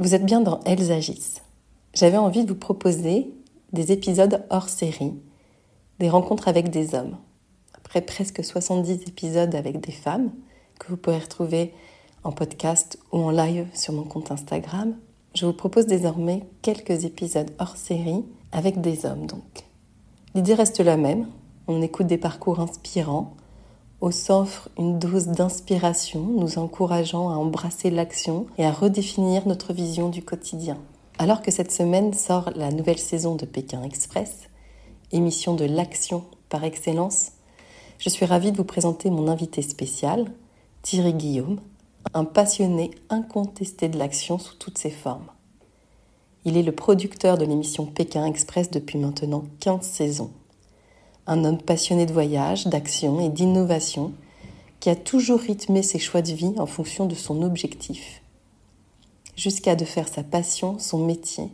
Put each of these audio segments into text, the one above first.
Vous êtes bien dans Elles agissent. J'avais envie de vous proposer des épisodes hors série, des rencontres avec des hommes. Après presque 70 épisodes avec des femmes, que vous pourrez retrouver en podcast ou en live sur mon compte Instagram, je vous propose désormais quelques épisodes hors série avec des hommes donc. L'idée reste la même, on écoute des parcours inspirants, on s'offre une dose d'inspiration, nous encourageant à embrasser l'action et à redéfinir notre vision du quotidien. Alors que cette semaine sort la nouvelle saison de Pékin Express, émission de l'action par excellence, je suis ravie de vous présenter mon invité spécial, Thierry Guillaume, un passionné incontesté de l'action sous toutes ses formes. Il est le producteur de l'émission Pékin Express depuis maintenant 15 saisons. Un homme passionné de voyage, d'action et d'innovation qui a toujours rythmé ses choix de vie en fonction de son objectif, jusqu'à de faire sa passion son métier,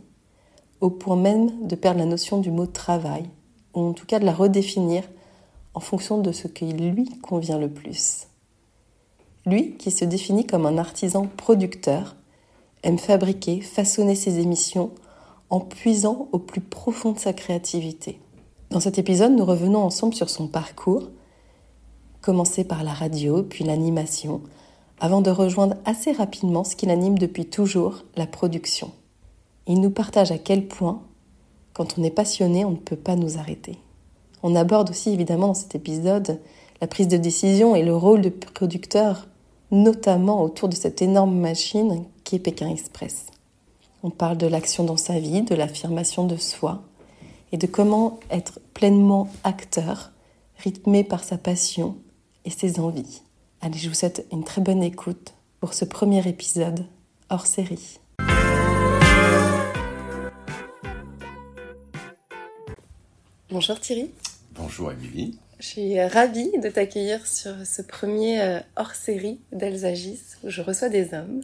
au point même de perdre la notion du mot travail, ou en tout cas de la redéfinir en fonction de ce qui lui convient le plus. Lui, qui se définit comme un artisan producteur, aime fabriquer, façonner ses émissions en puisant au plus profond de sa créativité. Dans cet épisode, nous revenons ensemble sur son parcours, commencé par la radio, puis l'animation, avant de rejoindre assez rapidement ce qui l'anime depuis toujours, la production. Il nous partage à quel point, quand on est passionné, on ne peut pas nous arrêter. On aborde aussi évidemment dans cet épisode la prise de décision et le rôle de producteur notamment autour de cette énorme machine qui est Pékin Express. On parle de l'action dans sa vie, de l'affirmation de soi et de comment être pleinement acteur, rythmé par sa passion et ses envies. Allez, je vous souhaite une très bonne écoute pour ce premier épisode hors série. Bonjour Thierry. Bonjour Émilie. Je suis ravie de t'accueillir sur ce premier euh, hors-série d'Elzagis où je reçois des hommes.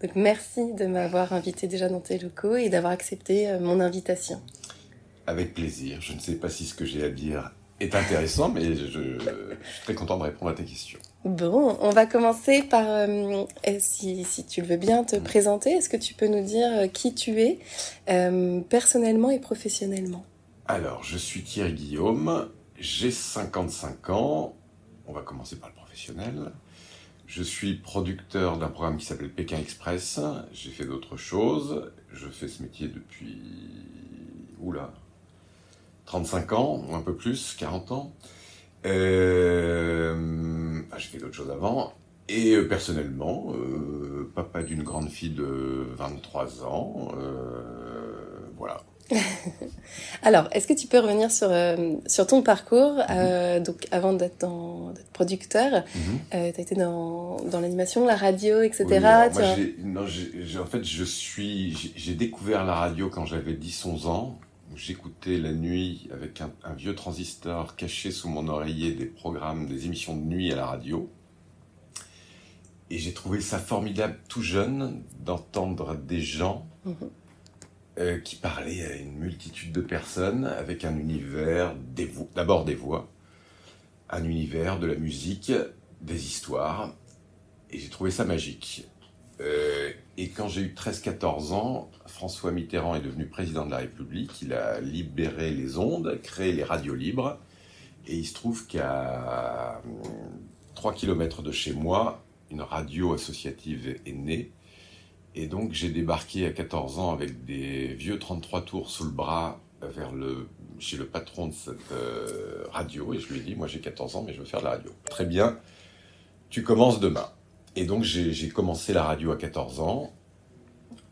Donc merci de m'avoir invité déjà dans tes locaux et d'avoir accepté euh, mon invitation. Avec plaisir. Je ne sais pas si ce que j'ai à dire est intéressant, mais je, suis très content de répondre à tes questions. Bon, on va commencer par, euh, si, si, tu le veux bien, te présenter. Est-ce que tu peux nous dire qui tu es, personnellement et professionnellement? Alors, je suis Thierry Guillaume, j'ai 55 ans. On va commencer par le professionnel. Je suis producteur d'un programme qui s'appelle Pékin Express. J'ai fait d'autres choses. Je fais ce métier depuis. Oula 35 ans, ou un peu plus, 40 ans. Euh... Ah, j'ai fait d'autres choses avant. Et euh, personnellement, euh, papa d'une grande fille de 23 ans. Euh, voilà. Alors, est-ce que tu peux revenir sur, euh, sur ton parcours euh, Donc, avant d'être producteur, mhm. euh, tu as été dans, dans l'animation, la radio, etc. non, en fait, je suis, j'ai découvert la radio quand j'avais 10-11 ans. J'écoutais la nuit avec un, un, vieux transistor caché sous mon oreiller des programmes, des émissions de nuit à la radio. Et j'ai trouvé ça formidable tout jeune d'entendre des gens. Mhm. Euh, qui parlait à une multitude de personnes avec un univers, d'abord des voix, un univers de la musique, des histoires, et j'ai trouvé ça magique. Euh, et quand j'ai eu 13-14 ans, François Mitterrand est devenu président de la République, il a libéré les ondes, créé les radios libres, et il se trouve qu'à 3 km de chez moi, une radio associative est née, et donc j'ai débarqué à 14 ans avec des vieux 33 tours sous le bras vers le, chez le patron de cette euh, radio. Et je lui ai dit, moi j'ai 14 ans mais je veux faire de la radio. Très bien, tu commences demain. Et donc j'ai commencé la radio à 14 ans,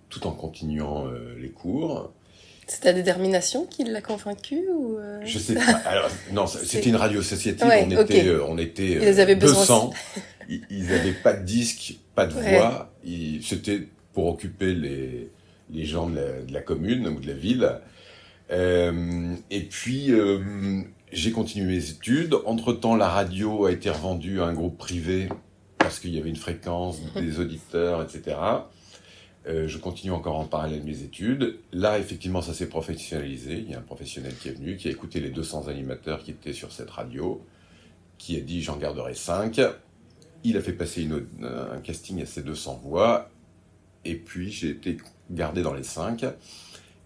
tout en continuant euh, les cours. C'est ta détermination qui l'a convaincu ou euh? Je sais pas. Alors, non, c'était une radio associative. on était, on était Ils avaient 200. Besoin ils n'avaient pas de disque pas de voix. C'était pour occuper les, les gens de la, commune ou de la ville. Euh, et puis, euh, j'ai continué mes études. Entre-temps, la radio a été revendue à un groupe privé parce qu'il y avait une fréquence, des auditeurs, etc. Euh, je continue encore en parallèle mes études. Là, effectivement, ça s'est professionnalisé. Il y a un professionnel qui est venu, qui a écouté les 200 animateurs qui étaient sur cette radio, qui a dit j'en garderai 5. Il a fait passer une, un casting à ces 200 voix. Et puis, j'ai été gardé dans les 5.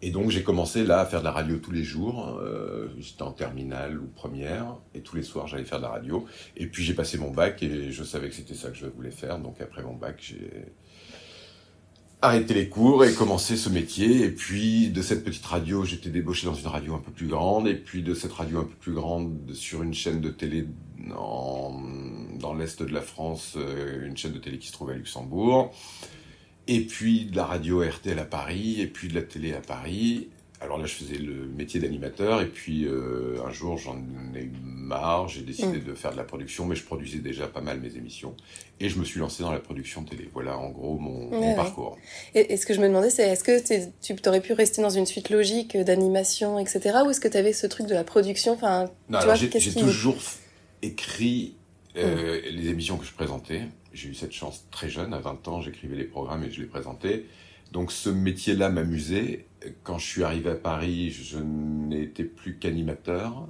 Et donc j'ai commencé là à faire de la radio tous les jours. Euh, J'étais en terminale ou première et tous les soirs j'allais faire de la radio. Et puis j'ai passé mon bac et je savais que c'était ça que je voulais faire. Donc après mon bac j'ai arrêté les cours et commencé ce métier. Et puis de cette petite radio j'étais débauché dans une radio un peu plus grande. Et puis de cette radio un peu plus grande sur une chaîne de télé dans l'est de la France, euh, une chaîne de télé qui se trouve à Luxembourg et puis de la radio RTL à Paris, et puis de la télé à Paris. Alors là, je faisais le métier d'animateur, et puis euh, un jour, j'en ai eu marre, j'ai décidé mm. de faire de la production, mais je produisais déjà pas mal mes émissions, et je me suis lancé dans la production télé. Voilà, en gros, mon, parcours. Et, ce que je me demandais, c'est est-ce que tu aurais pu rester dans une suite logique d'animation, etc., ou est-ce que tu avais ce truc de la production? Enfin, Non, j'ai toujours écrit euh, mm. les émissions que je présentais j'ai eu cette chance très jeune, à 20 ans, j'écrivais les programmes et je les présentais. Donc ce métier-là m'amusait. Quand je suis arrivé à Paris, je n'étais plus qu'animateur,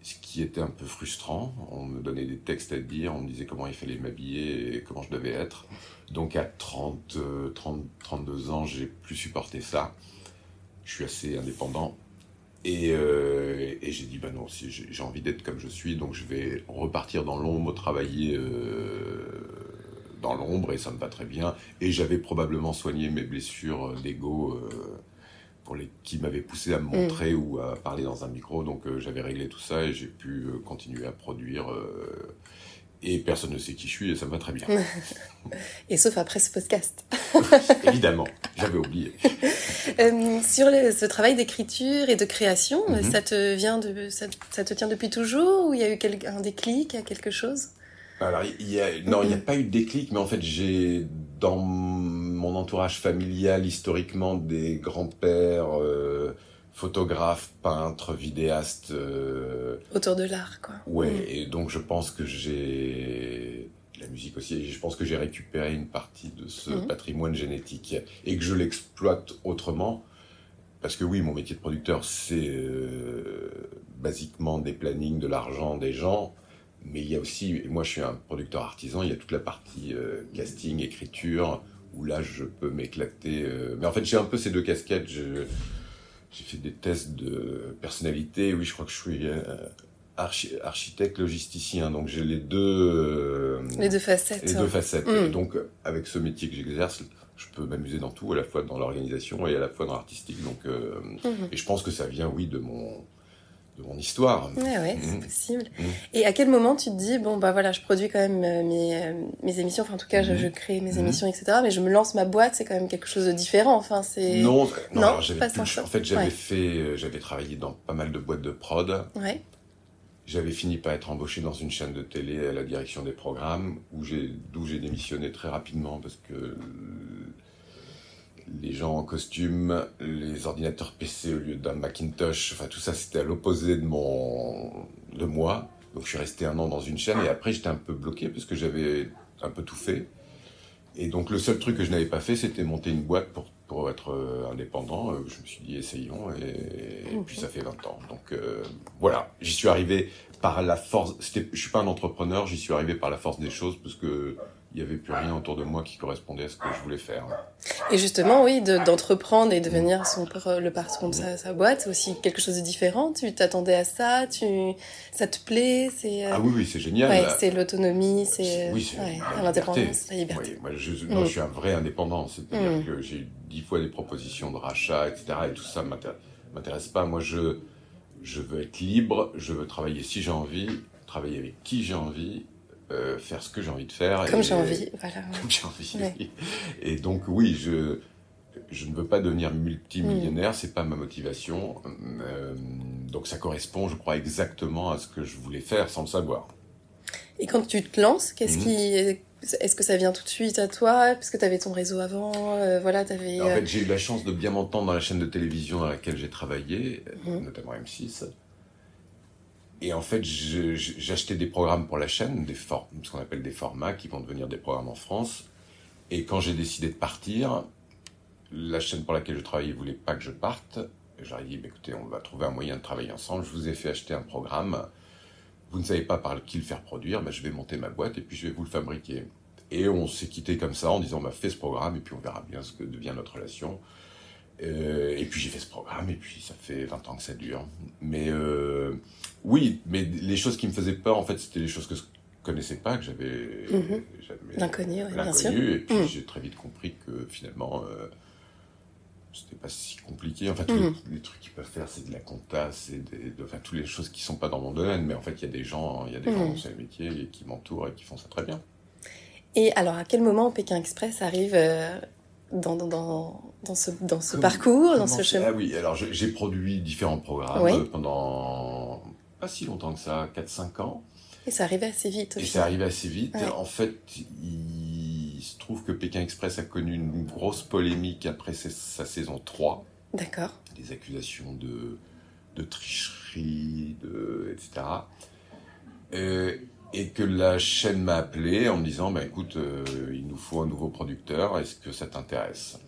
ce qui était un peu frustrant. On me donnait des textes à dire, on me disait comment il fallait m'habiller et comment je devais être. Donc à 30, 30 32 ans, j'ai plus supporté ça. Je suis assez indépendant. Euh, et, j'ai dit, bah non, si j'ai envie d'être comme je suis, donc je vais repartir dans l'ombre, travailler euh, dans l'ombre, et ça me va très bien. Et j'avais probablement soigné mes blessures d'ego euh, pour les, qui m'avaient poussé à me montrer mm. ou à parler dans un micro, donc j'avais réglé tout ça et j'ai pu continuer à produire et personne ne sait qui je suis et ça me va très bien. et sauf après ce podcast. Évidemment, j'avais oublié. Euh, sur ce travail d'écriture et de création, mhm. ça te vient de, ça, te tient depuis toujours ou il y a eu un déclic à quelque chose? Alors, il y a, non, il n'y a pas eu de déclic, mais en fait, j'ai dans mon entourage familial historiquement des grands-pères. Euh, photographe, peintre, vidéaste. Euh, Autour de l'art, quoi. Ouais, mm. et donc je pense que j'ai la musique aussi, je pense que j'ai récupéré une partie de ce mm. patrimoine génétique et que je l'exploite autrement. Parce que oui, mon métier de producteur, c'est euh, basiquement des plannings, de l'argent, des gens. Mais il y a aussi, moi je suis un producteur artisan, il y a toute la partie euh, casting, écriture, où là je peux m'éclater. mais en fait, j'ai un peu ces deux casquettes. Je, j'ai fait des tests de personnalité. Oui, je crois que je suis euh, architecte logisticien. Donc j'ai les deux. Euh, les deux facettes. Les deux facettes. Mm. donc avec ce métier que j'exerce, je peux m'amuser dans tout, à la fois dans l'organisation et à la fois dans l'artistique. Donc, euh, mm-hmm. et je pense que ça vient, oui, de mon de mon histoire. Ouais, ouais, c'est mmh. possible. Mmh. Et à quel moment tu te dis, bon, bah voilà, je produis quand même euh, mes, euh, mes émissions, enfin, en tout cas, je, mmh. crée mes émissions, etc., mais je me lance ma boîte, c'est quand même quelque chose de différent, enfin, c'est... Non, non, j'avais En fait, j'avais fait, euh, j'avais travaillé dans pas mal de boîtes de prod. Ouais. J'avais fini par être embauché dans une chaîne de télé à la direction des programmes, où j'ai, d'où j'ai démissionné très rapidement, parce que les gens en costume, les ordinateurs PC au lieu d'un Macintosh, enfin tout ça c'était à l'opposé de mon de moi. Donc je suis resté un an dans une chaîne et après j'étais un peu bloqué parce que j'avais un peu tout fait. Et donc le seul truc que je n'avais pas fait c'était monter une boîte pour, pour être euh, indépendant. Euh, je me suis dit essayons et, puis ça fait 20 ans. Donc euh, voilà, j'y suis arrivé par la force. Je suis pas un entrepreneur, j'y suis arrivé par la force des choses parce que il n'y avait plus rien autour de moi qui correspondait à ce que je voulais faire. Et justement, oui, d'entreprendre et devenir son, le patron de sa, boîte, c'est aussi quelque chose de différent. Tu t'attendais à ça, tu, ça te plaît, c'est. Euh, ah oui, oui, c'est génial. Ouais, c'est l'autonomie, c'est. Oui, c'est l'indépendance, la liberté. Oui, moi, je, mm. je, suis un vrai indépendant, c'est-à-dire mm. que j'ai eu dix fois des propositions de rachat, etc. Et tout ça m'intéresse pas. Moi, je, je veux être libre, je veux travailler si j'ai envie, travailler avec qui j'ai envie euh, faire ce que j'ai envie de faire. Comme j'ai envie, voilà. Comme j'ai envie. Et donc oui, je je ne veux pas devenir multimillionnaire, mm. c'est pas ma motivation. Euh, donc ça correspond, je crois, exactement à ce que je voulais faire sans le savoir. Et quand tu te lances, qu'est-ce mm. qui est-ce que ça vient tout de suite à toi? Parce que tu avais ton réseau avant, euh, voilà, avais, En fait, j'ai eu la chance de bien m'entendre dans la chaîne de télévision dans laquelle j'ai travaillé, mhm. notamment M6. Et en fait, j'achetais des programmes pour la chaîne, des ce qu'on appelle des formats qui vont devenir des programmes en France. Et quand j'ai décidé de partir, la chaîne pour laquelle je travaillais voulait pas que je parte. J'aurais dit, bah, écoutez, on va trouver un moyen de travailler ensemble. Je vous ai fait acheter un programme. Vous ne savez pas par qui le faire produire. Bah, je vais monter ma boîte et puis je vais vous le fabriquer. Et on s'est quitté comme ça en disant, on bah, fait ce programme et puis on verra bien ce que devient notre relation. Euh, et puis j'ai fait ce programme et puis ça fait 20 ans que ça dure. Mais euh, oui, mais les choses qui me faisaient peur, en fait, c'était les choses que je connaissais pas, que j'avais... Mhm. L'inconnu, oui, bien sûr. Et puis mhm. j'ai très vite compris que finalement... Euh, c'était pas si compliqué. En fait, mhm. les, trucs qu'ils peuvent faire, c'est de la compta, c'est de, enfin, toutes les choses qui sont pas dans mon domaine, mais en fait, il y a des gens, il y a des gens dans ce métier et qui m'entourent et qui font ça très bien. Et alors, à quel moment Pékin Express arrive euh, dans, dans, dans, ce, dans ce parcours, dans ce chemin Ah oui, alors j'ai produit différents programmes pendant pas si longtemps que ça, 4-5 ans. Et ça arrivait assez vite. Et ça arrivait assez vite. En fait, il se trouve que Pékin Express a connu une grosse polémique après sa saison 3. D'accord. Des accusations de, de tricherie, de, etc. Euh, et que la chaîne m'a appelé en me disant bah, écoute, euh, il nous faut un nouveau producteur, est-ce que ça t'intéresse?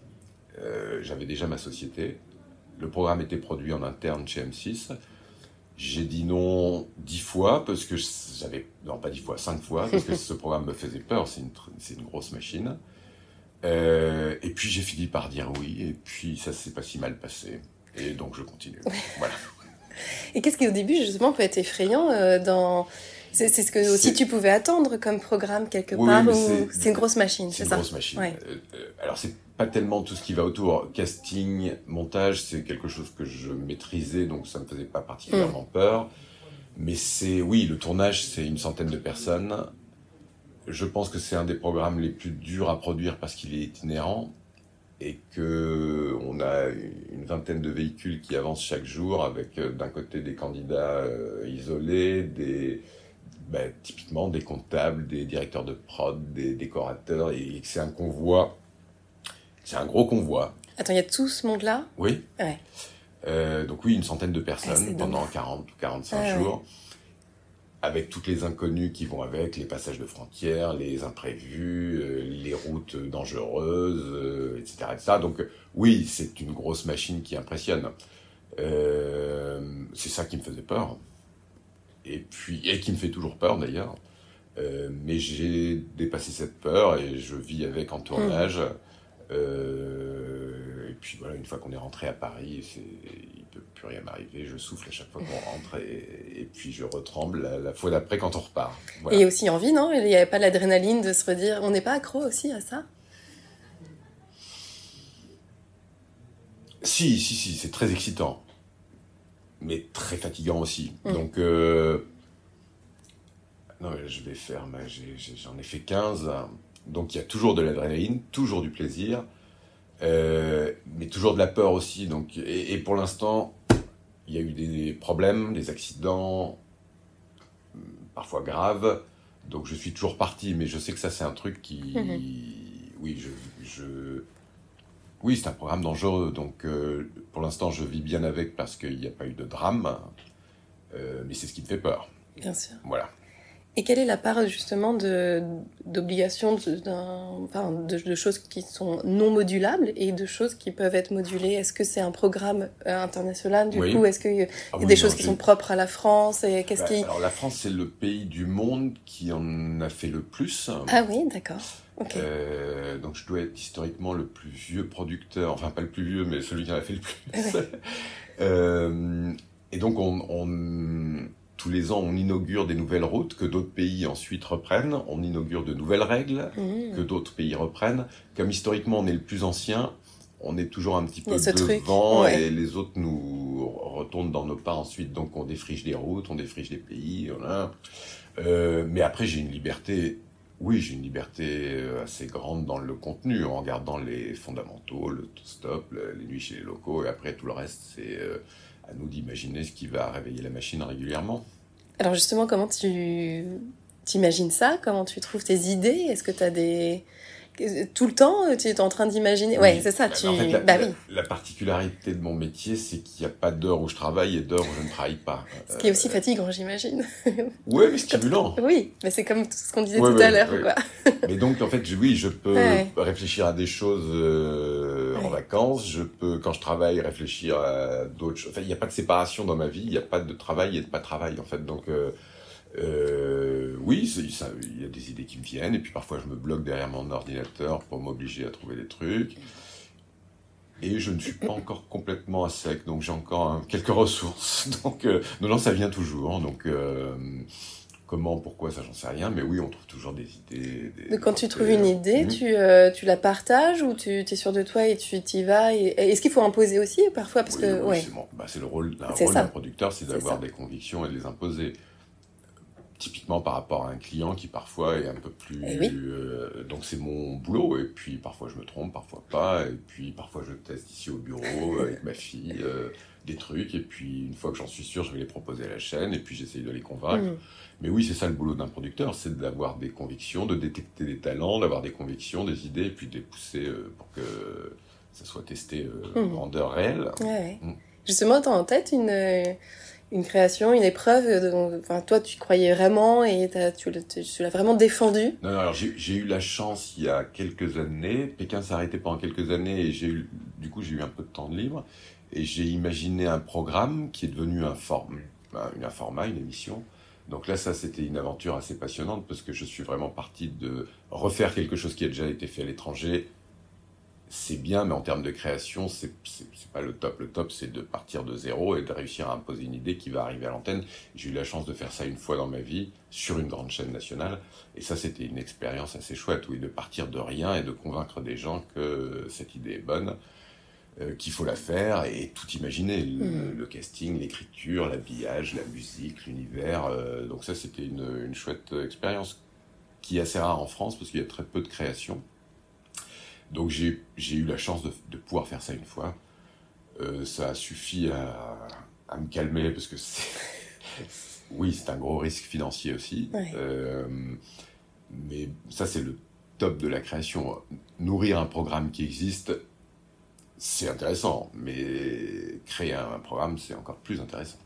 Euh, J'avais déjà ma société. Le programme était produit en interne chez M6. J'ai dit non dix fois parce que j'avais non pas dix fois, cinq fois parce que ce programme me faisait peur. C'est une c'est une grosse machine. Euh, et puis j'ai fini par dire oui. Et puis ça s'est pas si mal passé. Et donc je continue. voilà. Et qu'est-ce qui au début justement peut être effrayant dans c'est ce que aussi tu pouvais attendre comme programme quelque part c'est une grosse machine, c'est ça une grosse machine. Euh, euh, alors c'est pas tellement tout ce qui va autour. Casting, montage, c'est quelque chose que je maîtrisais, donc ça me faisait pas particulièrement mm. peur. Mais c'est, oui, le tournage, c'est une centaine de personnes. Je pense que c'est un des programmes les plus durs à produire parce qu'il est itinérant et que on a une vingtaine de véhicules qui avancent chaque jour avec euh, d'un côté des candidats isolés, des ben, typiquement des comptables, des directeurs de prod, des décorateurs, et c'est un convoi, c'est un gros convoi. Attends, il y a tout ce monde-là? Oui. Euh, donc oui, une centaine de personnes pendant 40 ou 45 ah jours, avec toutes les inconnues qui vont avec, les passages de frontières, les imprévus, euh, les routes dangereuses, etc., euh, etc. Donc oui, c'est une grosse machine qui impressionne. c'est ça qui me faisait peur et puis et qui me fait toujours peur d'ailleurs. Euh, mais j'ai dépassé cette peur et je vis avec en tournage. Euh, et puis voilà, une fois qu'on est rentré à Paris, il ne peut plus rien m'arriver. Je souffle à chaque fois qu'on rentre et, puis je retremble la, fois d'après quand on repart. Et aussi envie, non? Il n'y avait pas l'adrénaline de se redire. On n'est pas accro aussi à ça? Si, si, si, c'est très excitant mais très fatigant aussi. Mm. Donc, euh, non, je vais faire, j'en ai, fait 15, donc il y a toujours de l'adrénaline, toujours du plaisir, euh, mais toujours de la peur aussi. Donc, et, pour l'instant, il y a eu des problèmes, des accidents, parfois graves, donc je suis toujours parti, mais je sais que ça c'est un truc qui... Mm-hmm. Oui, je, je oui, c'est un programme dangereux. Donc, euh, pour l'instant, je vis bien avec parce qu'il n'y a pas eu de drame. Euh, mais c'est ce qui me fait peur. Bien sûr. Voilà. Et quelle est la part justement d'obligations, de, de, choses qui sont non modulables et de choses qui peuvent être modulées? Est-ce que c'est un programme euh, international du coup? Est-ce qu'il y a, ah des choses qui sont propres à la France et qu'est-ce bah, qui... Alors la France, c'est le pays du monde qui en a fait le plus. Ah oui, d'accord. Euh, donc je dois être historiquement le plus vieux producteur, enfin pas le plus vieux, mais celui qui en a fait le plus. euh, et donc on, tous les ans, on inaugure des nouvelles routes que d'autres pays ensuite reprennent. On inaugure de nouvelles règles mmh. que d'autres pays reprennent. Comme historiquement on est le plus ancien, on est toujours un petit peu devant et les autres nous retournent dans nos pas ensuite. Donc on défriche des routes, on défriche des pays. Voilà. Euh, mais après j'ai une liberté oui, j'ai une liberté euh, assez grande dans le contenu, en regardant les fondamentaux, le stop, les nuits chez les locaux, et après tout le reste, c'est euh, à nous d'imaginer ce qui va réveiller la machine régulièrement. Alors justement, comment tu, T'imagines ça? Comment tu trouves tes idées? Est-ce que tu as des tout le temps, tu es en train d'imaginer. Ouais, c'est ça. Tu... la, bah oui. la, particularité de mon métier, c'est qu'il n'y a pas d'heure où je travaille et d'heure où je ne travaille pas. Ce qui est aussi fatigant, j'imagine. Oui, mais stimulant. Oui, mais c'est comme ce qu'on disait tout à l'heure. mais donc, en fait, oui, je peux réfléchir à des choses euh, en vacances. Je peux, quand je travaille, réfléchir à d'autres choses. Enfin, il n'y a pas de séparation dans ma vie. Il n'y a pas de travail et de pas travail, en fait. Donc, euh, euh, oui, il y a des idées qui me viennent, et puis parfois je me bloque derrière mon ordinateur pour m'obliger à trouver des trucs. Et je ne suis pas encore complètement à sec, donc j'ai encore hein, quelques ressources. Donc, euh, non, non, ça vient toujours. Donc, euh, comment, pourquoi, ça, j'en sais rien. Mais oui, on trouve toujours des idées. mais quand tu trouves une idée, hmm. tu, tu la partages ou tu es sûr de toi et tu y vas Est-ce qu'il faut imposer aussi parfois parce que, ouais. Bah, c'est le rôle d'un producteur, c'est d'avoir des convictions et de les imposer typiquement par rapport à un client qui parfois est un peu plus... Eh euh, donc c'est mon boulot, et puis parfois je me trompe, parfois pas, et puis parfois je teste ici au bureau avec ma fille euh, des trucs, et puis une fois que j'en suis sûr, je vais les proposer à la chaîne, et puis j'essaye de les convaincre. Mm. Mais oui, c'est ça le boulot d'un producteur, c'est d'avoir des convictions, de détecter des talents, d'avoir des convictions, des idées, et puis de les pousser euh, pour que ça soit testé en mm. grandeur réelle. Mm. Justement, tu as en tête une une création, une épreuve dont enfin, toi tu croyais vraiment et tu, l'as vraiment défendu. Non, non alors j'ai eu la chance il y a quelques années, Pékin s'est arrêté pendant quelques années et j'ai eu, du coup j'ai eu un peu de temps de libre. Et j'ai imaginé un programme qui est devenu un, form, un, format, une émission. Donc là, ça, c'était une aventure assez passionnante parce que je suis vraiment parti de refaire quelque chose qui a déjà été fait à l'étranger c'est bien, mais en termes de création, c'est pas le top. Le top, c'est de partir de zéro et de réussir à imposer une idée qui va arriver à l'antenne. J'ai eu la chance de faire ça une fois dans ma vie sur une grande chaîne nationale. Et ça, c'était une expérience assez chouette, oui, de partir de rien et de convaincre des gens que cette idée est bonne, euh, qu'il faut la faire et tout imaginer. Le, mmh. casting, l'écriture, l'habillage, la musique, l'univers. Euh, donc ça, c'était une, une chouette expérience qui est assez rare en France parce qu'il y a très peu de création. Donc j'ai eu la chance de, pouvoir faire ça une fois. Euh, ça a suffi à, me calmer parce que oui, c'est un gros risque financier aussi. Euh, mais ça, c'est le top de la création. Nourrir un programme qui existe, c'est intéressant, mais créer un programme, c'est encore plus intéressant.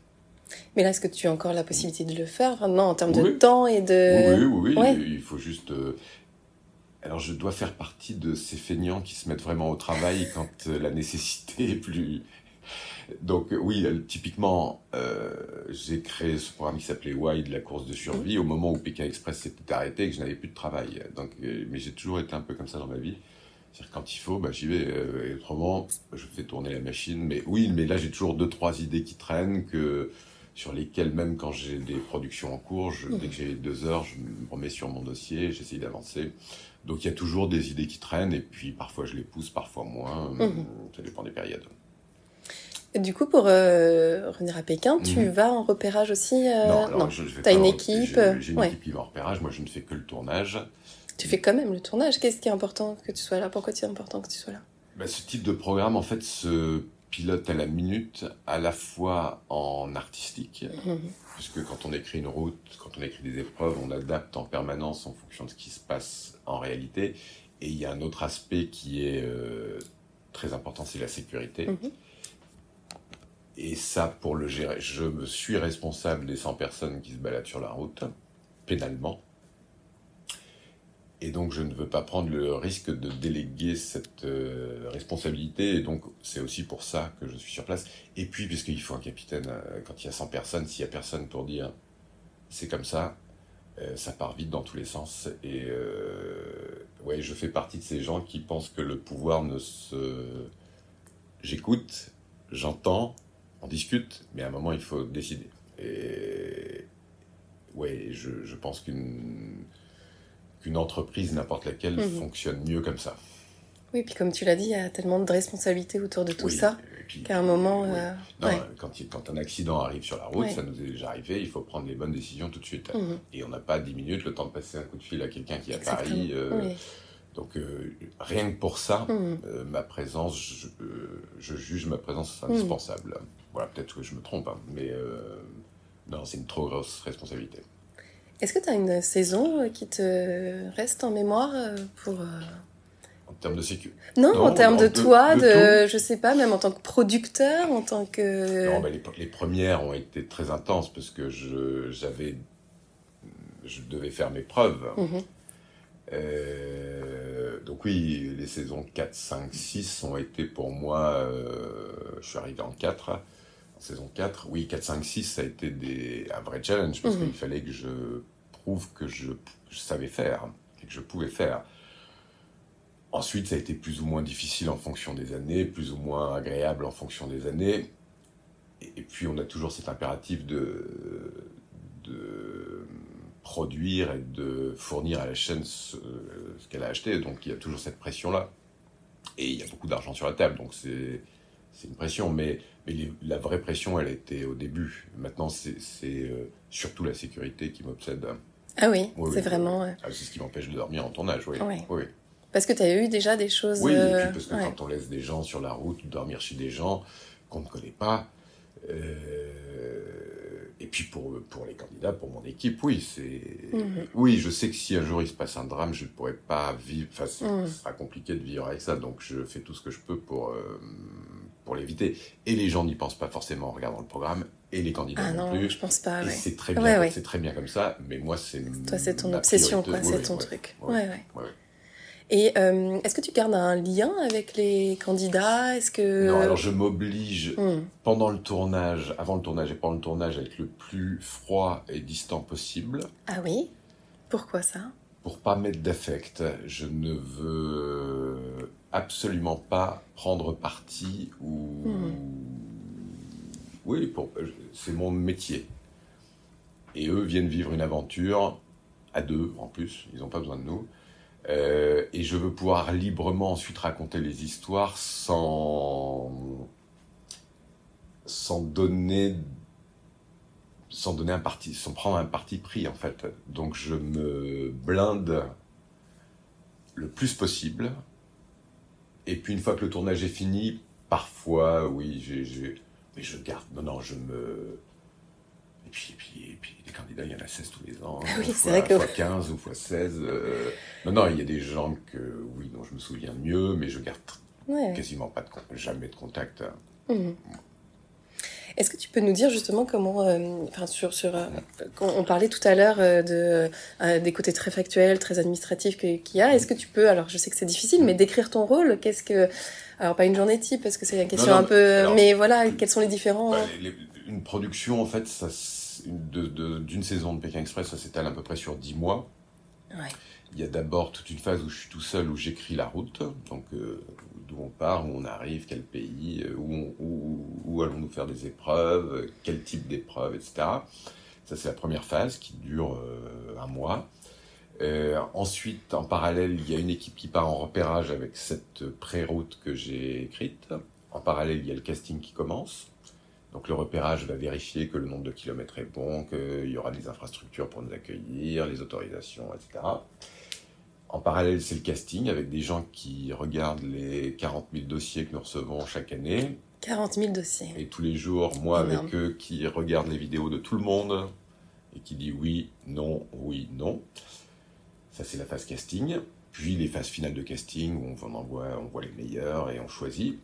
Mais là, est-ce que tu as encore la possibilité de le faire Non, en termes de temps et de... Oui, oui, oui. Il faut juste... Euh, alors je dois faire partie de ces feignants qui se mettent vraiment au travail quand euh, la nécessité est plus... Donc oui, euh, typiquement, euh, j'ai créé ce programme qui s'appelait Wide, la course de survie, au moment où Pékin Express s'était arrêté et que je n'avais plus de travail. Donc, mais j'ai toujours été un peu comme ça dans ma vie. C'est-à-dire quand il faut, bah, j'y vais. et autrement, je fais tourner la machine. Mais oui, mais là j'ai toujours deux, trois idées qui traînent que sur lesquelles même quand j'ai des productions en cours, dès que j'ai deux heures, je me remets sur mon dossier, j'essaye d'avancer. Donc il y a toujours des idées qui traînent et puis parfois je les pousse, parfois moins. Mhm. Ça dépend des périodes. du coup, pour euh, revenir à Pékin, tu mhm. vas en repérage aussi euh, Non, non, je, as une équipe J'ai une équipe qui va en repérage. Moi, je ne fais que le tournage. Tu fais quand même le tournage. Qu'est-ce qui est important que tu sois là? Pourquoi c'est important que tu sois là? Bah, Ce type de programme, en fait, se pilote à la minute, à la fois en artistique, mhm. Puisque quand on écrit une route, quand on écrit des épreuves, on adapte en permanence en fonction de ce qui se passe en réalité. Et il y a un autre aspect qui est euh, très important, c'est la sécurité. Mhm. Et ça, pour le gérer, je me suis responsable des 100 personnes qui se baladent sur la route, pénalement. Et donc, je ne veux pas prendre le risque de déléguer cette euh, responsabilité. Et donc, c'est aussi pour ça que je suis sur place. Et puis, puisqu'il faut un capitaine, euh, quand il y a 100 personnes, s'il n'y a personne pour dire c'est comme ça, euh, ça part vite dans tous les sens. Et ouais, je fais partie de ces gens qui pensent que le pouvoir ne se. J'écoute, j'entends, on discute, mais à un moment, il faut décider. Et ouais, je, je pense qu'une qu'une entreprise, n'importe laquelle, mhm. fonctionne mieux comme ça. Oui, puis comme tu l'as dit, il y a tellement de responsabilités autour de tout ça qu'à un moment. Euh, quand, quand, un accident arrive sur la route, ça nous est déjà arrivé, il faut prendre les bonnes décisions tout de suite. Mhm. Et on n'a pas 10 minutes le temps de passer un coup de fil à quelqu'un qui est à Paris. Euh, donc euh, rien que pour ça, mhm. ma présence, je, je, juge ma présence indispensable. Voilà, peut-être que je me trompe, hein, mais non, c'est une trop grosse responsabilité. Est-ce que tu as une saison qui te reste en mémoire pour en termes de sécu non, en termes de, toi, de, je sais pas, même en tant que producteur, en tant que. Non, bah, les, premières ont été très intenses parce que je, j'avais, je devais faire mes preuves. Mhm. Euh, donc oui, les saisons 4, 5, 6 ont été pour moi, euh, je suis arrivé en 4, en saison 4, oui, 4, 5, 6, ça a été des, un vrai challenge parce mhm. qu'il fallait que je prouve que je, je savais faire et que je pouvais faire. Ensuite, ça a été plus ou moins difficile en fonction des années, plus ou moins agréable en fonction des années. Et, puis, on a toujours cet impératif de, de produire et de fournir à la chaîne ce, qu'elle a acheté. Donc, il y a toujours cette pression-là. Et il y a beaucoup d'argent sur la table, donc c'est une pression. Mais, mais la vraie pression, elle était au début. Maintenant, c'est euh, surtout la sécurité qui m'obsède. Ah oui, c'est vraiment. Ah, c'est ce qui m'empêche de dormir en tournage, oui. oui. Parce que tu as eu déjà des choses. Oui, et puis euh, parce que quand on laisse des gens sur la route, dormir chez des gens qu'on ne connaît pas, euh, et puis pour, pour les candidats, pour mon équipe, oui, c'est. Mhm. Oui, je sais que si un jour il se passe un drame, je ne pourrais pas vivre. Enfin, ce mhm. sera compliqué de vivre avec ça, donc je fais tout ce que je peux pour, euh, pour l'éviter. Et les gens n'y pensent pas forcément en regardant le programme, et les candidats ah non, plus. je pense pas. Ouais. C'est très, bien, c'est très bien comme ça, mais moi, c'est. Toi, c'est ton obsession, quoi, c'est ton truc. ouais. ouais. Et euh, est-ce que tu gardes un lien avec les candidats? Est-ce que non Alors je m'oblige hmm. pendant le tournage, avant le tournage et pendant le tournage, à être le plus froid et distant possible. Ah oui? Pourquoi ça? Pour pas mettre d'affect. Je ne veux absolument pas prendre parti ou hmm. oui, pour... c'est mon métier. Et eux viennent vivre une aventure à deux en plus. Ils n'ont pas besoin de nous. Euh, et je veux pouvoir librement ensuite raconter les histoires sans, sans donner sans donner un parti, sans prendre un parti pris en fait. Donc je me blinde le plus possible. Et puis une fois que le tournage est fini, parfois, oui, j'ai, mais je garde. Non, non, je me, et puis, et puis, et puis, les candidats, il y en a 16 tous les ans. Ah oui, c'est vrai que... Fois 15 ou fois 16. Euh, non, non, il y a des gens que, oui, dont je me souviens mieux, mais je garde quasiment pas de, jamais de contact. Mhm. Est-ce que tu peux nous dire justement comment, euh, enfin sur, sur euh, on parlait tout à l'heure de des côtés très factuels, très administratifs qu'il y a. Est-ce que tu peux, alors je sais que c'est difficile, mais décrire ton rôle Qu'est-ce que, alors pas une journée type parce que c'est une question un peu, mais voilà, quels sont les différents bah, Une production en fait, ça d'une saison de Pékin Express, ça s'étale à peu près sur 10 mois. Il y a d'abord toute une phase où je suis tout seul, où j'écris la route, donc euh, d'où on part, où on arrive, quel pays, euh, où, allons-nous faire des épreuves, quel type d'épreuves, etc. Ça, c'est la première phase qui dure euh, un mois. ensuite, en parallèle, il y a une équipe qui part en repérage avec cette pré-route que j'ai écrite. En parallèle, il y a le casting qui commence. Donc le repérage va vérifier que le nombre de kilomètres est bon, qu'il y aura des infrastructures pour nous accueillir, les autorisations, etc. En parallèle, c'est le casting avec des gens qui regardent les 40 000 dossiers que nous recevons chaque année. 40 000 dossiers. Et tous les jours, moi avec eux, qui regardent les vidéos de tout le monde et qui dit oui, non, oui, non. Ça, c'est la phase casting. Puis les phases finales de casting où on envoie, on voit les meilleurs et on choisit.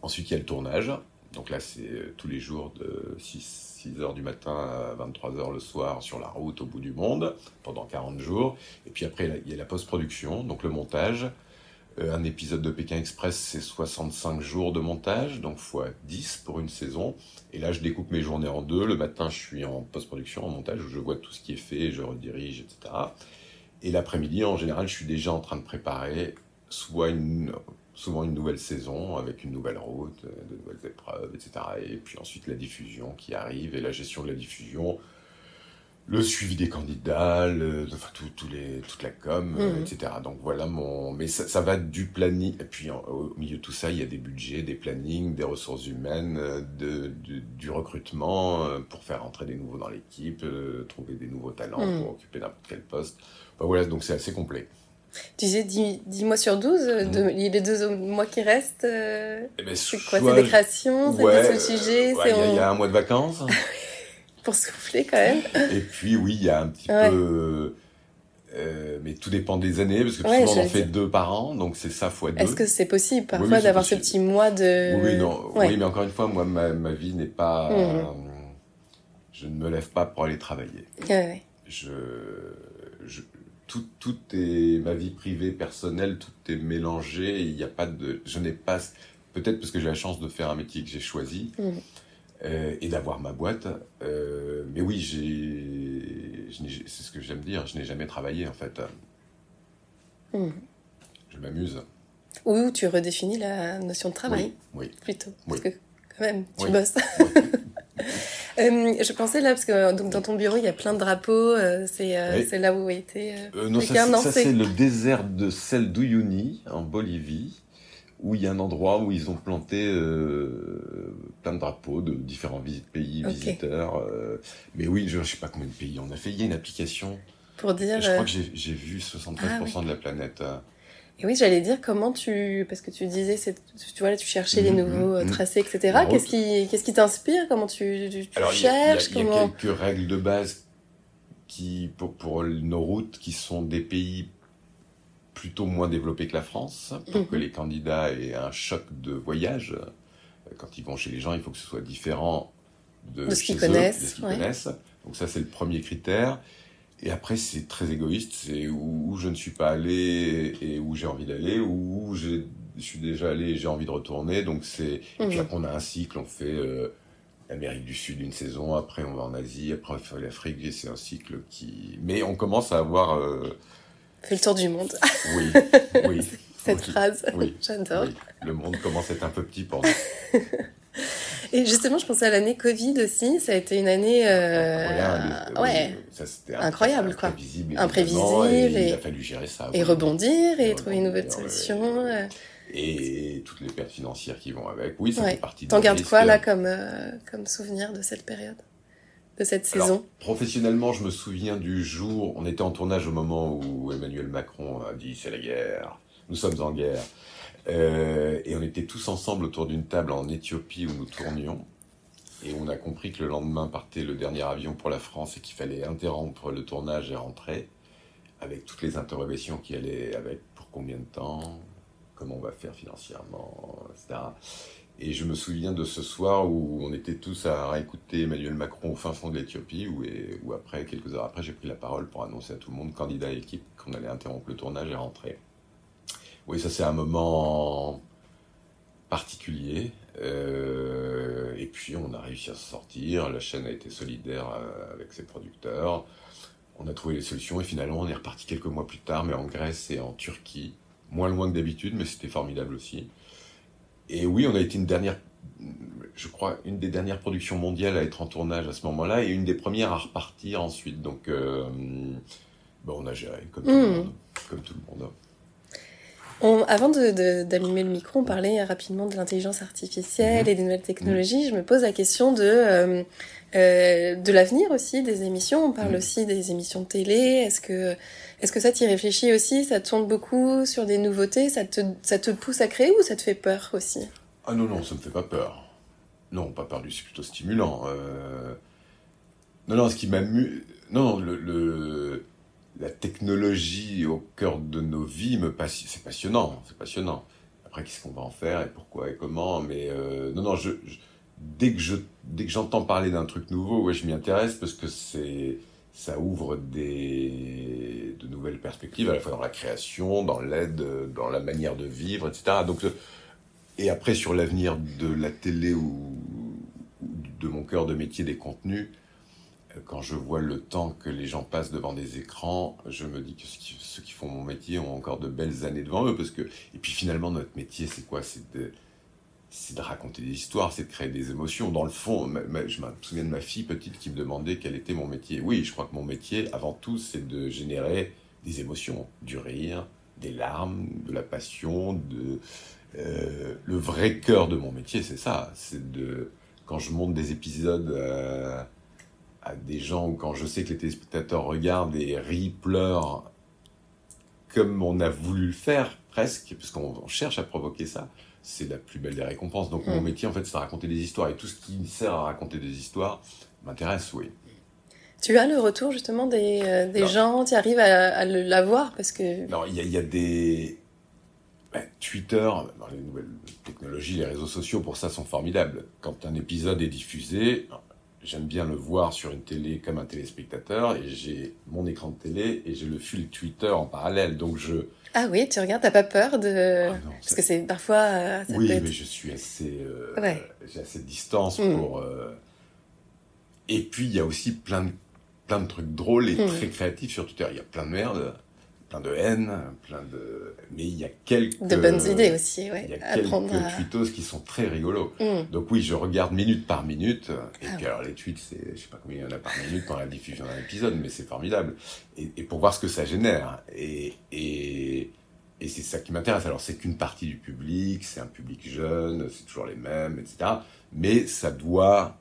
Ensuite, il y a le tournage donc là, c'est euh, tous les jours de 6, h du matin à 23 h le soir sur la route au bout du monde pendant 40 jours. Et puis après, il y a la post-production, donc le montage. Euh, un épisode de Pékin Express, c'est 65 jours de montage, donc fois 10 pour une saison. Et là, je découpe mes journées en deux. Le matin, je suis en post-production, en montage, où je vois tout ce qui est fait, je redirige, etc. Et l'après-midi, en général, je suis déjà en train de préparer soit une, souvent une nouvelle saison avec une nouvelle route, euh, de nouvelles épreuves, etc. Et puis ensuite la diffusion qui arrive et la gestion de la diffusion, le suivi des candidats, enfin, tout, les, toute la com, euh, mhm. etc. Donc voilà mon. Mais ça, va du planning. Et puis au milieu de tout ça, il y a des budgets, des plannings, des ressources humaines, euh, de, du recrutement pour faire entrer des nouveaux dans l'équipe, trouver des nouveaux talents mhm. pour occuper n'importe quel poste. voilà, donc c'est assez complet. Tu disais 10, mois sur 12, euh, mmh. les deux mois qui restent, euh, eh ben, c'est quoi C'est des créations, c'est des sujets Il y, a un mois de vacances. pour souffler quand même. Et puis oui, il y a un petit peu... Euh, mais tout dépend des années, parce que souvent on en fait deux par an, donc c'est ça fois deux. Est-ce que c'est possible parfois d'avoir ce petit mois de... Oui, non, oui, mais encore une fois, moi, ma, ma vie n'est pas... Mhm. je ne me lève pas pour aller travailler. Je, je, tout, tout est ma vie privée, personnelle, tout est mélangé. Il n'y a pas de, je n'ai pas, peut-être parce que j'ai la chance de faire un métier que j'ai choisi mhm. euh, et d'avoir ma boîte. Euh, mais oui, j'ai, c'est ce que j'aime dire. Je n'ai jamais travaillé en fait. Mhm. Je m'amuse. Ou tu redéfinis la notion de travail. Oui. Plutôt. Parce que quand même, tu bosses. Euh, je pensais là, parce que donc, dans ton bureau, il y a plein de drapeaux. Euh, euh, c'est là où était. non, ça, c'est le désert de Sel d'Uyuni, en Bolivie, où il y a un endroit où ils ont planté plein de drapeaux de différents pays, visiteurs. mais oui, je ne sais pas combien de pays on a fait. Il y a une application. Pour dire. Je crois que j'ai vu 73% ah de la planète. Et oui, j'allais dire comment tu, parce que tu disais, tu vois là, tu cherchais les mhm, nouveaux euh, mhm. tracés, etc. Qu'est-ce qui, qu'est-ce qui t'inspire? Comment tu, tu, Alors, cherches? Il y, a quelques règles de base qui, pour, pour, nos routes, qui sont des pays plutôt moins développés que la France, pour que mhm. les candidats aient un choc de voyage. Quand ils vont chez les gens, il faut que ce soit différent de, ce qu'ils connaissent. connaissent. Donc ça, c'est le premier critère. Et après, c'est très égoïste. C'est où, je ne suis pas allé et où j'ai envie d'aller, où je suis déjà allé et j'ai envie de retourner. Donc c'est. Et puis mhm. après, on a un cycle. On fait euh, l'Amérique du Sud une saison. Après, on va en Asie. Après, on fait l'Afrique. Et c'est un cycle qui. Mais on commence à avoir. Euh... Fait le tour du monde. Oui. Oui. Cette phrase. Oui. J'adore. Le monde commence à être un peu petit pour nous. Et justement, je pensais à l'année Covid aussi. Ça a été une année, euh, ouais, incroyable, quoi. Imprévisible. Imprévisible. Et, il a fallu gérer ça. Et rebondir et, trouver une nouvelle solution. Et toutes les pertes financières qui vont avec. Oui, ça fait partie. T'en gardes quoi là comme euh, comme souvenir de cette période, de cette saison? Professionnellement, je me souviens du jour. On était en tournage au moment où Emmanuel Macron a dit c'est la guerre. Nous sommes en guerre. Euh, et on était tous ensemble autour d'une table en Éthiopie où nous tournions. Et on a compris que le lendemain partait le dernier avion pour la France et qu'il fallait interrompre le tournage et rentrer, avec toutes les interrogations qui allaient avec, pour combien de temps, comment on va faire financièrement, etc. Et je me souviens de ce soir où on était tous à écouter Emmanuel Macron au fin fond de l'Éthiopie, où, où après, quelques heures après, j'ai pris la parole pour annoncer à tout le monde, candidat à l'équipe, qu'on allait interrompre le tournage et rentrer. Oui, ça c'est un moment particulier. Euh, et puis on a réussi à se sortir. La chaîne a été solidaire euh, avec ses producteurs. On a trouvé les solutions et finalement on est reparti quelques mois plus tard, mais en Grèce et en Turquie. Moins loin que d'habitude, mais c'était formidable aussi. Et oui, on a été une dernière, je crois, une des dernières productions mondiales à être en tournage à ce moment-là et une des premières à repartir ensuite. Donc, euh, on a géré comme tout le mmh. monde. Comme tout le monde avant d'allumer le micro, on parlait rapidement de l'intelligence artificielle mhm. et des nouvelles technologies. Je me pose la question de, euh, euh, de l'avenir aussi des émissions. On parle mhm. aussi des émissions de télé. Est-ce que, est que ça t'y réfléchit aussi? Ça tourne beaucoup sur des nouveautés? Ça te, ça te pousse à créer ou ça te fait peur aussi? Ah non, non, ça me fait pas peur. Non, pas peur du, c'est plutôt stimulant. Euh... Non, non, ce qui m'amuse... Non, non, le la technologie au cœur de nos vies me. C'est passionnant, c'est passionnant. Après, qu'est-ce qu'on va en faire et pourquoi et comment Mais euh, non, non, je, dès que j'entends parler d'un truc nouveau, ouais, je m'y intéresse parce que c'est ça ouvre de nouvelles perspectives à la fois dans la création, dans l'aide, dans la manière de vivre, etc. Et après sur l'avenir de la télé ou de mon cœur de métier des contenus, quand je vois le temps que les gens passent devant des écrans, je me dis que ceux qui font mon métier ont encore de belles années devant eux. Parce que... Et puis finalement, notre métier, c'est quoi? C'est de, raconter des histoires, c'est de créer des émotions. Dans le fond, je me souviens de ma fille petite qui me demandait quel était mon métier. Oui, je crois que mon métier, avant tout, c'est de générer des émotions, du rire, des larmes, de la passion. Euh, le vrai cœur de mon métier, c'est ça. C'est de... Quand je monte des épisodes... Euh, à des gens quand je sais que les téléspectateurs regardent et rient, pleurent, comme on a voulu le faire presque, parce qu'on cherche à provoquer ça, c'est la plus belle des récompenses. Donc mon mm. métier, en fait, c'est de raconter des histoires. Et tout ce qui sert à raconter des histoires m'intéresse, oui. Tu as le retour justement des, euh, des gens, tu arrives à, à l'avoir parce que... Non, il y, y, a des... Ben, Twitter, dans les nouvelles technologies, les réseaux sociaux, pour ça, sont formidables. Quand un épisode est diffusé, j'aime bien le voir sur une télé comme un téléspectateur, et j'ai mon écran de télé et j'ai le fil Twitter en parallèle. Donc je... Ah oui, tu regardes, t'as pas peur de... Ah non, Parce que c'est parfois... Euh, oui, mais je suis assez... Euh, ouais. J'ai assez de distance mm. pour... Euh... Et puis, il y a aussi plein de plein de trucs drôles et mmh. très créatifs sur Twitter. Il y a plein de merde, plein de haine, plein de. Mais il y a quelques. De bonnes idées aussi, ouais. Il y a quelques à... tweetos qui sont très rigolos. Mmh. Donc oui, je regarde minute par minute. Et ah puis alors les tweets, c'est, je sais pas combien il y en a par minute dans la diffusion d'un épisode, mais c'est formidable. Et, et, pour voir ce que ça génère. Et, et, et c'est ça qui m'intéresse. Alors c'est qu'une partie du public, c'est un public jeune, c'est toujours les mêmes, etc. Mais ça doit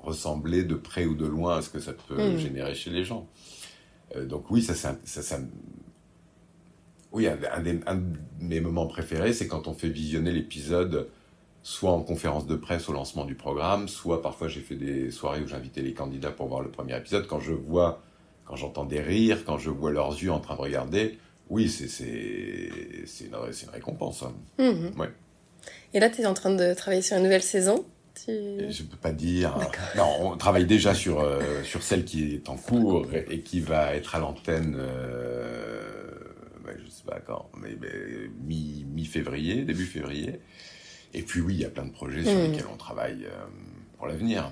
ressembler de près ou de loin à ce que ça peut mmh. générer chez les gens. Euh, donc oui, ça, ça, ça, oui, un, un, des, un, de mes moments préférés, c'est quand on fait visionner l'épisode, soit en conférence de presse au lancement du programme, soit parfois j'ai fait des soirées où j'invitais les candidats pour voir le premier épisode. Quand je vois, quand j'entends des rires, quand je vois leurs yeux en train de regarder, oui, c'est une, une récompense. Hein. Mmh. Ouais. Et là, tu es en train de travailler sur une nouvelle saison je ne peux pas dire. Non, on travaille déjà sur, euh, sur celle qui est en cours et qui va être à l'antenne, euh, je ne sais pas quand, mais, mi-février, début février. Et puis oui, il y a plein de projets sur hmm. lesquels on travaille euh, pour l'avenir.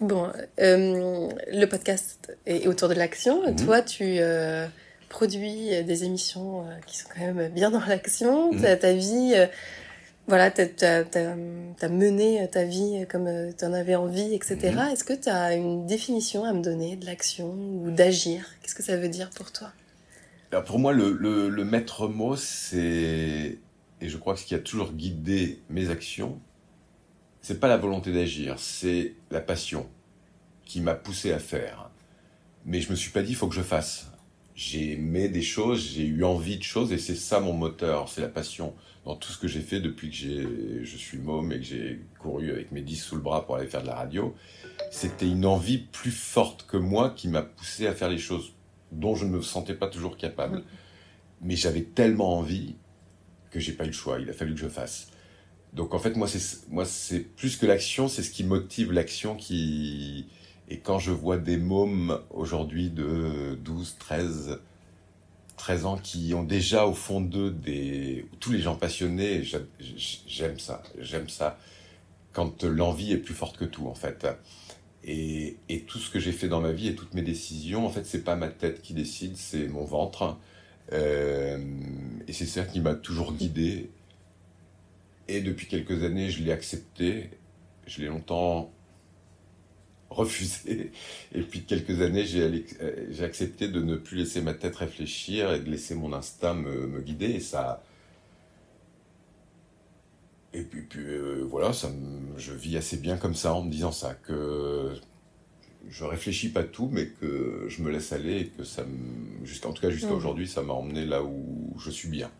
Bon, le podcast est autour de l'action. Mhm. Toi, tu produis des émissions qui sont quand même bien dans l'action. Mhm. Ta vie voilà, tu as, mené ta vie comme euh, tu en avais envie, etc. Mhm. Est-ce que tu as une définition à me donner de l'action ou d'agir? Qu'est-ce que ça veut dire pour toi? Alors Pour moi, le, le, maître mot, c'est, et je crois que ce qui a toujours guidé mes actions, c'est pas la volonté d'agir, c'est la passion qui m'a poussé à faire. Mais je me suis pas dit, il faut que je fasse. J'ai aimé des choses, j'ai eu envie de choses, et c'est ça mon moteur, c'est la passion dans tout ce que j'ai fait depuis que je suis môme et que j'ai couru avec mes 10 sous le bras pour aller faire de la radio, c'était une envie plus forte que moi qui m'a poussé à faire les choses dont je ne me sentais pas toujours capable. Mais j'avais tellement envie que j'ai pas eu le choix, il a fallu que je fasse. Donc en fait, moi, c'est, moi, c'est plus que l'action, c'est ce qui motive l'action qui... Et quand je vois des mômes aujourd'hui de 12, 13, 13 ans qui ont déjà au fond d'eux des tous les gens passionnés j'aime ça j'aime ça quand l'envie est plus forte que tout en fait. Et, tout ce que j'ai fait dans ma vie et toutes mes décisions en fait c'est pas ma tête qui décide c'est mon ventre. Euh, et c'est ça qui m'a toujours guidé. Et depuis quelques années je l'ai accepté. Je l'ai longtemps refusé. Et puis quelques années, j'ai accepté de ne plus laisser ma tête réfléchir et de laisser mon instinct me, me guider. Et ça. Et puis, puis euh, voilà, ça je vis assez bien comme ça en me disant ça, que je réfléchis pas tout, mais que je me laisse aller et que ça me. En tout cas, jusqu'à mmh. aujourd'hui, ça m'a emmené là où je suis bien.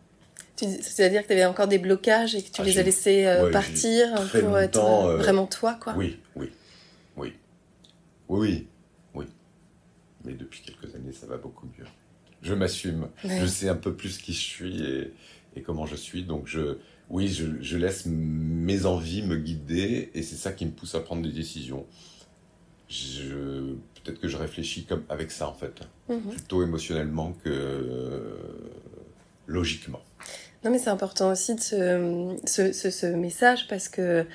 C'est-à-dire que tu avais encore des blocages et que tu ah, les as laissés euh, partir pour être euh, vraiment toi, quoi. Oui, oui. Oui, oui. Mais depuis quelques années, ça va beaucoup mieux. Je m'assume. Je sais un peu plus qui je suis et, comment je suis. Donc, je, oui, je, laisse mes envies me guider et c'est ça qui me pousse à prendre des décisions. Je, peut-être que je réfléchis comme avec ça en fait, mhm. plutôt émotionnellement que logiquement. Non mais c'est important aussi de ce, ce, message parce que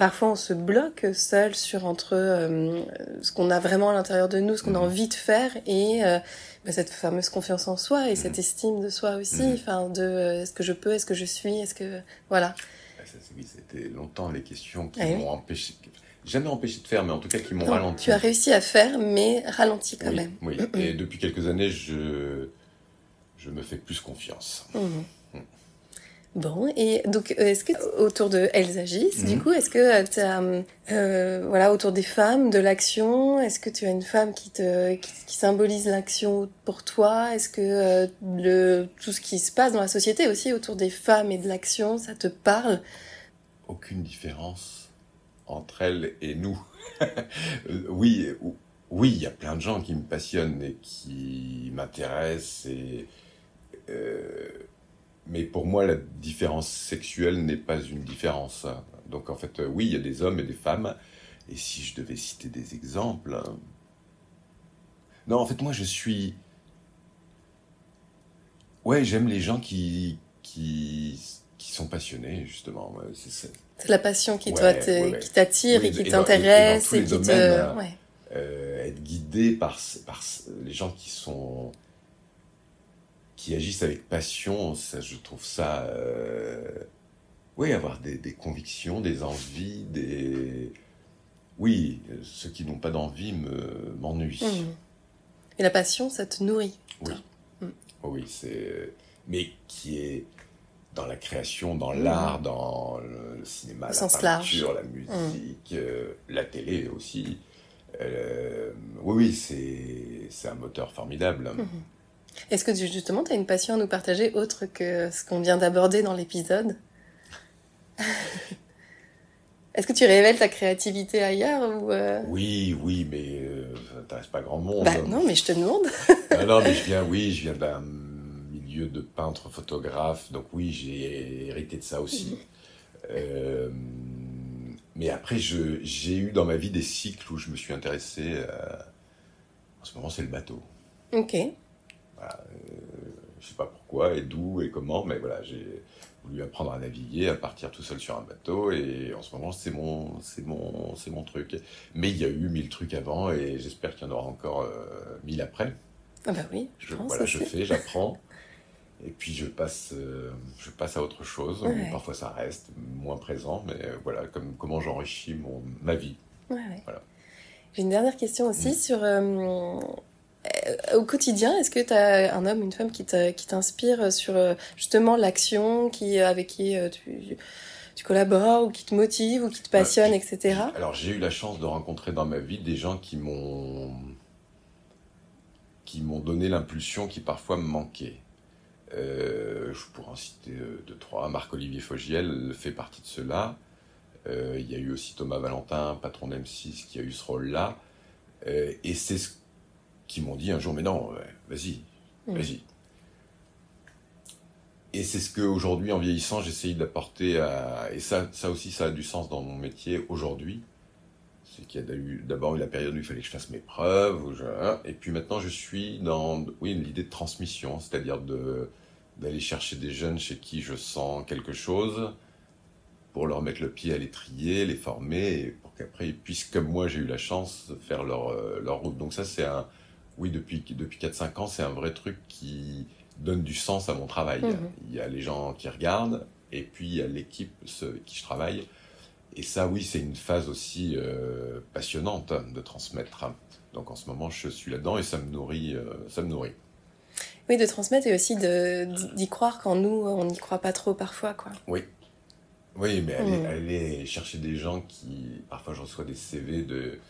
parfois on se bloque seul sur entre euh, ce qu'on a vraiment à l'intérieur de nous, ce qu'on a mhm. envie de faire et euh, bah, cette fameuse confiance en soi et cette mhm. estime de soi aussi, mhm. enfin de euh, est-ce que je peux, est-ce que je suis, est-ce que voilà. Ah, oui, c'était longtemps les questions qui m'ont empêché, jamais empêché de faire, mais en tout cas qui m'ont ralenti. Tu as réussi à faire, mais ralenti quand même. Oui, et depuis quelques années, je je me fais plus confiance. Bon, et donc euh, est-ce que autour de Elles agissent, du mhm. coup, est-ce que tu as, euh, voilà, autour des femmes, de l'action, est-ce que tu as une femme qui te qui, symbolise l'action pour toi? Est-ce que euh, le tout ce qui se passe dans la société aussi autour des femmes et de l'action, ça te parle? Aucune différence entre elles et nous. oui, oui, il y a plein de gens qui me passionnent et qui m'intéressent. Et, euh, mais pour moi, la différence sexuelle n'est pas une différence. Donc en fait, oui, il y a des hommes et des femmes. Et si je devais citer des exemples... Non, en fait, moi, je suis... Ouais, j'aime les gens qui, qui, qui sont passionnés, justement. C'est la passion qui t'attire et qui t'intéresse et, qui te... Euh, être guidé par, par les gens qui sont qui agissent avec passion, ça, je trouve ça, euh, oui, avoir des, des, convictions, des envies, des, oui, ceux qui n'ont pas d'envie me m'ennuient. Mmh. Et la passion, ça te nourrit. Oui, mmh. oui, c'est, mais qui est dans la création, dans mmh. l'art, dans le cinéma, la peinture, la musique, euh, la télé aussi. Euh, oui, oui, c'est un moteur formidable. Est-ce que justement, tu as une passion à nous partager autre que ce qu'on vient d'aborder dans l'épisode? Est-ce que tu révèles ta créativité ailleurs ou euh? Oui, oui, mais euh, ça n'intéresse pas grand monde. Bah, non, mais je te demande. Non, mais je viens, oui, je viens d'un milieu de peintre photographe, donc oui, j'ai hérité de ça aussi. Mhm. Mais après, j'ai eu dans ma vie des cycles où je me suis intéressé. en ce moment, c'est le bateau. Ok. Voilà, euh, je sais pas pourquoi et d'où et comment, mais voilà, j'ai voulu apprendre à naviguer, à partir tout seul sur un bateau, et en ce moment, c'est mon, c'est mon, c'est mon truc. Mais il y a eu mille trucs avant, et j'espère qu'il y en aura encore euh, mille après. Ah bah oui, je, pense Voilà, je fais, j'apprends. Et puis je passe, euh, je passe à autre chose. Parfois ça reste moins présent, mais voilà, comme, comment j'enrichis mon, ma vie. Voilà. J'ai une dernière question aussi sur. Euh, au quotidien, est-ce que tu as un homme, une femme qui t'inspire sur justement l'action, qui, avec qui tu, tu, collabores, ou qui te motive, ou qui te passionne, etc. Alors j'ai eu la chance de rencontrer dans ma vie des gens qui m'ont qui m'ont donné l'impulsion qui parfois me manquait. Euh, je pourrais en citer euh, deux, trois. Marc-Olivier Fogiel fait partie de cela. Euh, il y a eu aussi Thomas Valentin, patron d'M6, qui a eu ce rôle-là. et c'est ce qu'ils m'ont dit un jour, mais non, vas-y, vas-y. Et c'est ce qu'aujourd'hui, en vieillissant, j'essaye d'apporter à... Et ça, ça aussi, ça a du sens dans mon métier aujourd'hui. C'est qu'il y a d'abord eu la période où il fallait que je fasse mes preuves. Et puis maintenant, je suis dans oui, l'idée de transmission, c'est-à-dire de d'aller chercher des jeunes chez qui je sens quelque chose pour leur mettre le pied à l'étrier, les former, pour qu'après ils puissent, comme moi j'ai eu la chance, faire leur, euh, leur route. Donc ça c'est un, oui depuis, depuis 4-5 ans, c'est un vrai truc qui donne du sens à mon travail. Mhm. Il y a les gens qui regardent, et puis il y a l'équipe avec qui je travaille. Et ça oui c'est une phase aussi euh, passionnante de transmettre. Donc en ce moment je suis là-dedans et ça me nourrit, euh, ça me nourrit. Oui, de transmettre et aussi d'y croire quand nous, on n'y croit pas trop parfois. Quoi. Oui. Oui, mais aller, mm. chercher des gens qui. Parfois, je reçois des CV de.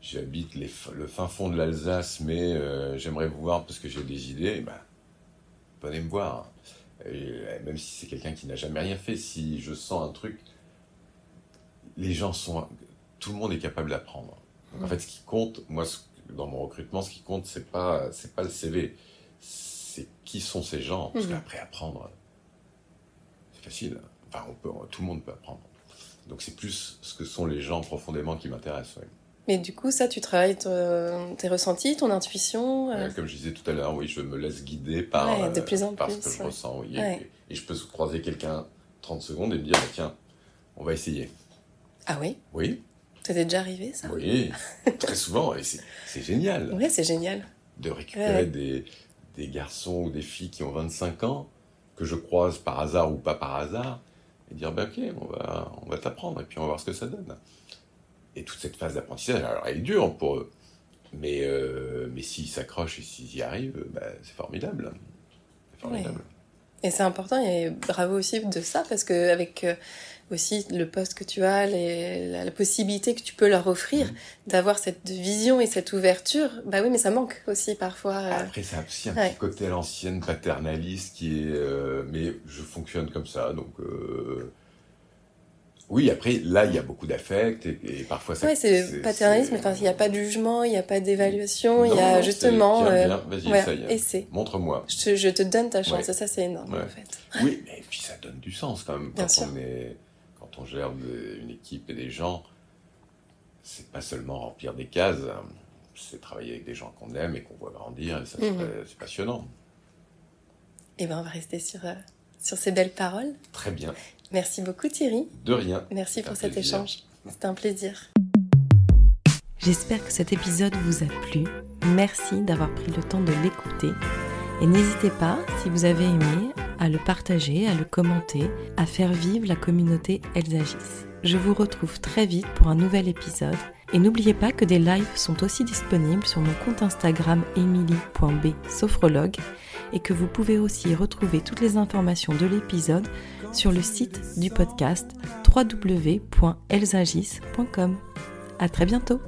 J'habite le fin fond de l'Alsace, mais euh, j'aimerais vous voir parce que j'ai des idées. Ben, venez me voir. Et même si c'est quelqu'un qui n'a jamais rien fait, si je sens un truc, les gens sont. Tout le monde est capable d'apprendre. En mm. fait, ce qui compte, moi, dans mon recrutement, ce qui compte, c'est pas, c'est pas le CV qui sont ces gens. Parce mhm. qu'après, apprendre, c'est facile. Enfin, on peut, tout le monde peut apprendre. Donc c'est plus ce que sont les gens profondément qui m'intéressent. Mais du coup, ça, tu travailles tes ressentis, ton intuition euh Comme je disais tout à l'heure, oui, je me laisse guider par, de plus en par ce que je ressens. Oui, et, je peux croiser quelqu'un 30 secondes et me dire, bah, tiens, on va essayer. Ah oui? Oui. Ça t'est déjà arrivé, ça? Oui, très souvent, et c'est génial. Oui, c'est génial. De récupérer des, des garçons ou des filles qui ont 25 ans, que je croise par hasard ou pas par hasard, et dire ben ok, on va, on va t'apprendre et puis on va voir ce que ça donne. Et toute cette phase d'apprentissage, alors elle est dure pour eux, mais, euh, mais s'ils s'accrochent et s'ils y arrivent, ben, c'est formidable. formidable. Et c'est important et bravo aussi de ça parce que avec euh, aussi le poste que tu as, la, possibilité que tu peux leur offrir, mm. d'avoir cette vision et cette ouverture, bah oui, mais ça manque aussi parfois. Euh. Après, c'est aussi un petit côté à l'ancienne paternaliste qui est. Euh, mais je fonctionne comme ça, donc. Oui, après, là, il y a beaucoup d'affect et, et parfois ça. Ouais, c'est paternalisme, enfin, il n'y a pas de jugement, il n'y a pas d'évaluation, il y a justement. c'est- euh, vas-y, ouais, essaie. Montre-moi. Je te, je te donne ta chance, Ouais. et ça, c'est énorme, Ouais. en fait. Oui, mais puis ça donne du sens quand même. Bien Quand, sûr. on, est, quand on gère des- une équipe et des gens, c'est pas seulement remplir des cases, hein, c'est travailler avec des gens qu'on aime et qu'on voit grandir, et ça, c'est Mhm. passionnant. Et ben, on va rester sur, euh, sur ces belles paroles. Très bien. Merci beaucoup, Thierry. De rien. Merci pour cet plaisir. échange. C'était un plaisir. J'espère que cet épisode vous a plu. Merci d'avoir pris le temps de l'écouter. Et n'hésitez pas, si vous avez aimé, à le partager, à le commenter, à faire vivre la communauté Elles agissent. Je vous retrouve très vite pour un nouvel épisode. Et n'oubliez pas que des lives sont aussi disponibles sur mon compte Instagram emily.b sophrologue et que vous pouvez aussi retrouver toutes les informations de l'épisode sur le site du podcast www.elsagis.com. À très bientôt!